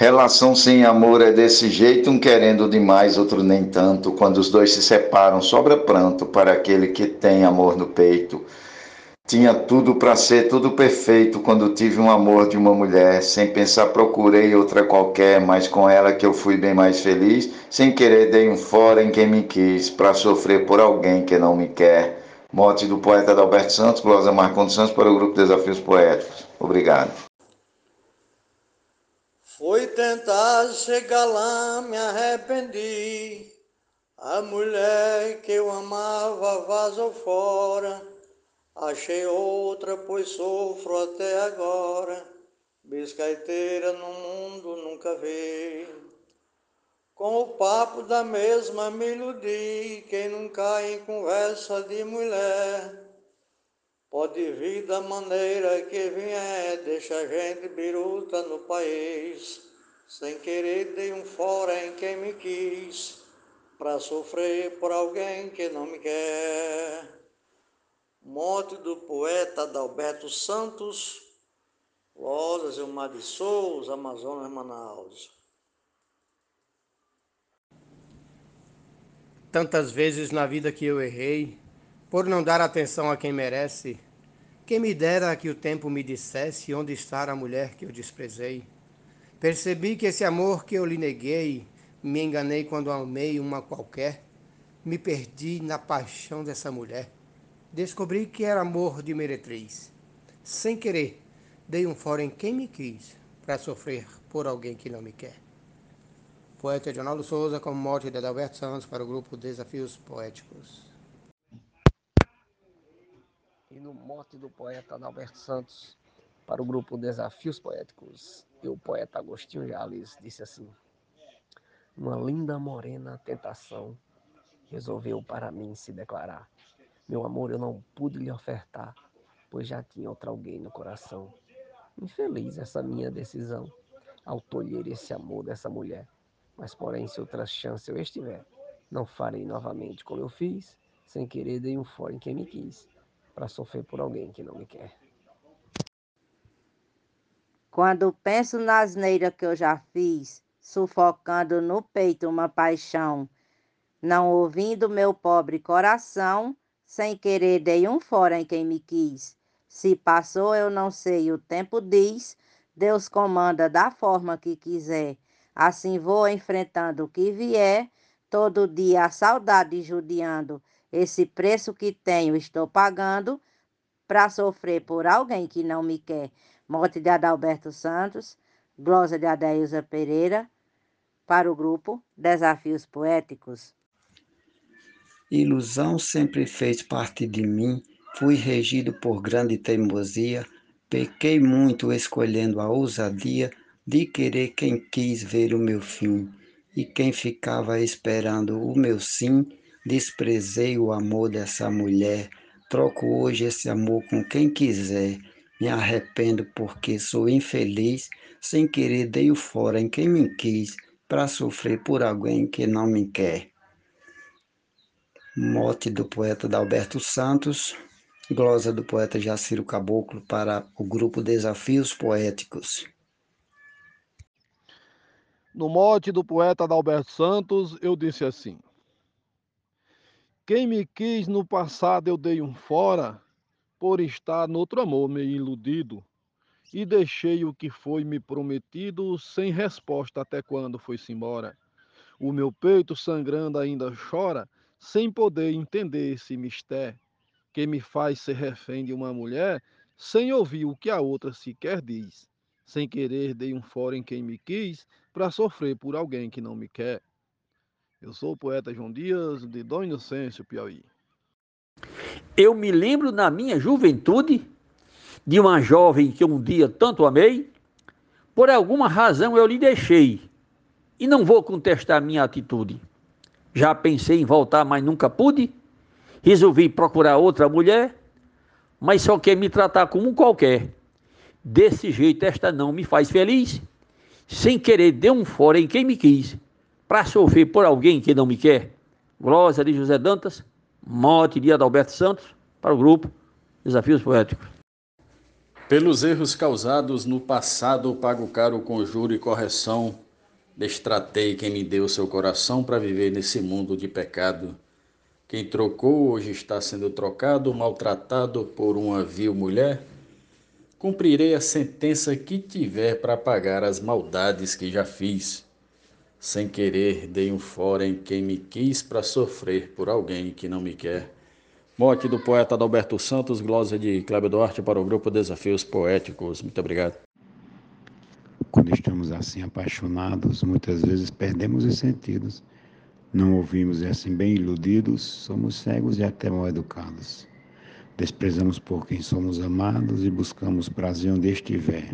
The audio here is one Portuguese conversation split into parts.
Relação sem amor é desse jeito, um querendo demais, outro nem tanto. Quando os dois se separam, sobra pranto para aquele que tem amor no peito. Tinha tudo para ser tudo perfeito quando tive um amor de uma mulher. Sem pensar, procurei outra qualquer, mas com ela que eu fui bem mais feliz. Sem querer, dei um fora em quem me quis, para sofrer por alguém que não me quer. Morte do poeta Adalberto Santos, glosa Marcondes Santos para o grupo Desafios Poéticos. Obrigado. Foi tentar chegar lá, me arrependi. A mulher que eu amava vazou fora. Achei outra, pois sofro até agora. Biscaiteira no mundo nunca vi. Com o papo da mesma me iludi. Quem não cai em conversa de mulher. Pode vir da maneira que vier, deixa a gente biruta no país. Sem querer dei um fora em quem me quis, pra sofrer por alguém que não me quer. Morte do poeta Adalberto Santos, Losas, Ilmar de Souza, Amazonas, Manaus. Tantas vezes na vida que eu errei, por não dar atenção a quem merece, quem me dera que o tempo me dissesse onde está a mulher que eu desprezei. Percebi que esse amor que eu lhe neguei, me enganei quando amei uma qualquer, me perdi na paixão dessa mulher. Descobri que era amor de meretriz. Sem querer, dei um fora em quem me quis, para sofrer por alguém que não me quer. Poeta Edinaldo Souza com morte de Adalberto Santos para o grupo Desafios Poéticos. E no mote do poeta Adalberto Santos para o grupo Desafios Poéticos, e o poeta Agostinho Jales disse assim: Uma linda morena tentação resolveu para mim se declarar meu amor eu não pude lhe ofertar, pois já tinha outra alguém no coração. Infeliz essa minha decisão, ao tolher esse amor dessa mulher. Mas, porém, se outra chance eu estiver, não farei novamente como eu fiz, sem querer dei um fora em quem me quis, para sofrer por alguém que não me quer. Quando penso na asneira que eu já fiz, sufocando no peito uma paixão, não ouvindo meu pobre coração, sem querer dei um fora em quem me quis. Se passou, eu não sei, o tempo diz. Deus comanda da forma que quiser. Assim vou enfrentando o que vier. Todo dia a saudade judiando. Esse preço que tenho estou pagando para sofrer por alguém que não me quer. Morte de Adalberto Santos, glosa de Adailza Pereira, para o grupo Desafios Poéticos. Ilusão sempre fez parte de mim, fui regido por grande teimosia, pequei muito escolhendo a ousadia de querer quem quis ver o meu fim, e quem ficava esperando o meu sim, desprezei o amor dessa mulher, troco hoje esse amor com quem quiser, me arrependo porque sou infeliz, sem querer dei o fora em quem me quis, para sofrer por alguém que não me quer. Mote do poeta Dalberto Santos, glosa do poeta Jaciro Caboclo para o grupo Desafios Poéticos. No mote do poeta Adalberto Santos, eu disse assim: Quem me quis no passado eu dei um fora, por estar noutro amor meio iludido, e deixei o que foi me prometido sem resposta até quando foi-se embora. O meu peito sangrando ainda chora, sem poder entender esse mistério que me faz ser refém de uma mulher, sem ouvir o que a outra sequer diz. Sem querer, dei um fora em quem me quis, para sofrer por alguém que não me quer. Eu sou o poeta João Dias, de Dom Inocêncio, Piauí. Eu me lembro na minha juventude de uma jovem que um dia tanto amei, por alguma razão eu lhe deixei, e não vou contestar minha atitude. Já pensei em voltar, mas nunca pude. Resolvi procurar outra mulher, mas só quer me tratar como um qualquer. Desse jeito, esta não me faz feliz. Sem querer, deu um fora em quem me quis, para sofrer por alguém que não me quer. Glória de José Dantas, morte de Adalberto Santos, para o grupo Desafios Poéticos. Pelos erros causados no passado, pago caro conjuro e correção. Destratei quem me deu seu coração para viver nesse mundo de pecado. Quem trocou hoje está sendo trocado, maltratado por uma vil mulher. Cumprirei a sentença que tiver para pagar as maldades que já fiz. Sem querer, dei um fora em quem me quis para sofrer por alguém que não me quer. Morte do poeta Adalberto Santos, glosa de Cléber Duarte para o grupo Desafios Poéticos. Muito obrigado. Quando estamos assim apaixonados, muitas vezes perdemos os sentidos. Não ouvimos e assim bem iludidos, somos cegos e até mal educados. Desprezamos por quem somos amados e buscamos prazer onde estiver.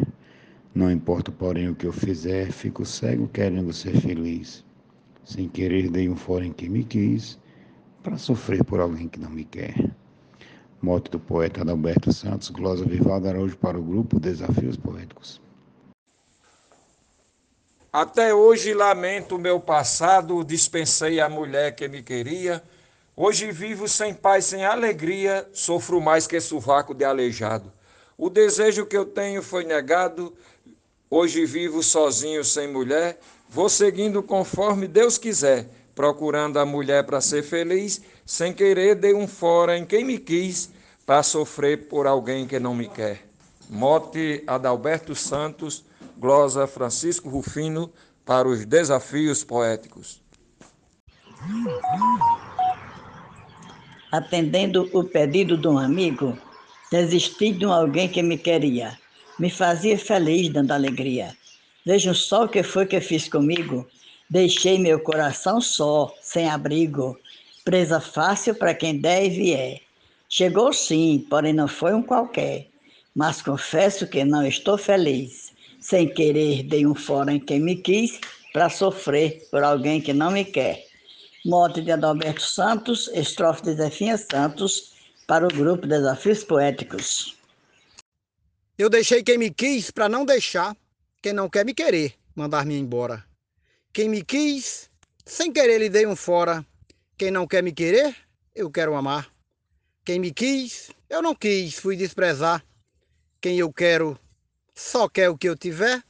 Não importa, porém, o que eu fizer, fico cego querendo ser feliz. Sem querer, dei um fora em quem me quis para sofrer por alguém que não me quer. Mote do poeta Adalberto Santos, glosa Vivaldo Araújo para o grupo Desafios Poéticos. Até hoje lamento o meu passado, dispensei a mulher que me queria. Hoje vivo sem paz, sem alegria, sofro mais que sovaco de aleijado. O desejo que eu tenho foi negado, hoje vivo sozinho, sem mulher, vou seguindo conforme Deus quiser procurando a mulher para ser feliz, sem querer dei um fora em quem me quis, para sofrer por alguém que não me quer. Mote Adalberto Santos, glosa Francisco Rufino, para os desafios poéticos. Atendendo o pedido de um amigo, desisti de um alguém que me queria, me fazia feliz dando alegria. Vejam só o que foi que fiz comigo, Deixei meu coração só, sem abrigo, presa fácil para quem der e vier. Chegou sim, porém não foi um qualquer, mas confesso que não estou feliz. Sem querer, dei um fora em quem me quis, para sofrer por alguém que não me quer. Morte de Adalberto Santos, estrofe de Zefinha Santos, para o grupo Desafios Poéticos. Eu deixei quem me quis para não deixar quem não quer me querer, mandar-me embora. Quem me quis, sem querer lhe dei um fora. Quem não quer me querer, eu quero amar. Quem me quis, eu não quis, fui desprezar. Quem eu quero, só quer o que eu tiver.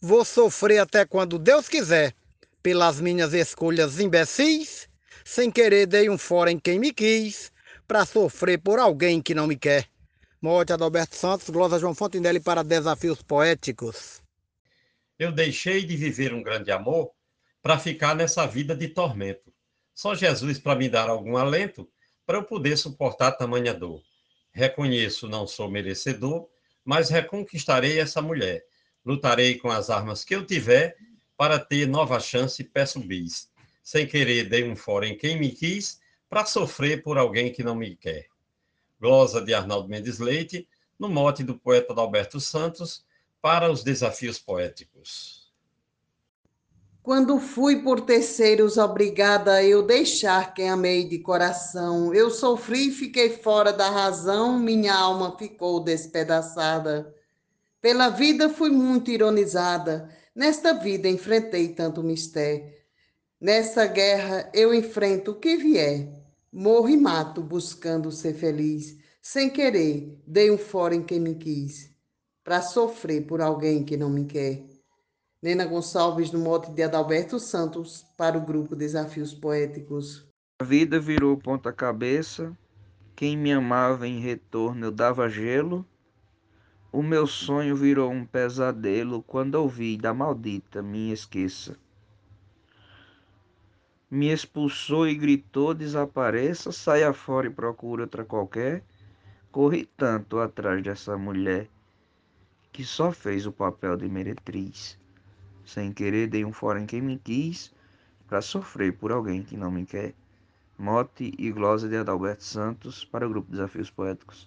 Vou sofrer até quando Deus quiser, pelas minhas escolhas imbecis. Sem querer dei um fora em quem me quis, para sofrer por alguém que não me quer. Morte Adalberto Santos, Glosa João Fontenelle para Desafios Poéticos eu deixei de viver um grande amor para ficar nessa vida de tormento. Só Jesus para me dar algum alento para eu poder suportar tamanha dor. Reconheço, não sou merecedor, mas reconquistarei essa mulher. Lutarei com as armas que eu tiver para ter nova chance, peço bis. Sem querer, dei um fora em quem me quis para sofrer por alguém que não me quer. Glosa de Arnaldo Mendes Leite, no mote do poeta Alberto Santos, para os desafios poéticos. Quando fui por terceiros obrigada eu deixar quem amei de coração, eu sofri e fiquei fora da razão, minha alma ficou despedaçada. Pela vida fui muito ironizada, nesta vida enfrentei tanto mistério. Nessa guerra eu enfrento o que vier, morro e mato buscando ser feliz, sem querer, dei um fora em quem me quis para sofrer por alguém que não me quer. Nena Gonçalves, no mote de Adalberto Santos, para o grupo Desafios Poéticos. A vida virou ponta-cabeça, quem me amava em retorno eu dava gelo. O meu sonho virou um pesadelo quando ouvi da maldita me esqueça. Me expulsou e gritou: desapareça, saia fora e procure outra qualquer. Corri tanto atrás dessa mulher que só fez o papel de meretriz. Sem querer dei um fora em quem me quis, para sofrer por alguém que não me quer. Mote e glosa de Adalberto Santos para o grupo Desafios Poéticos.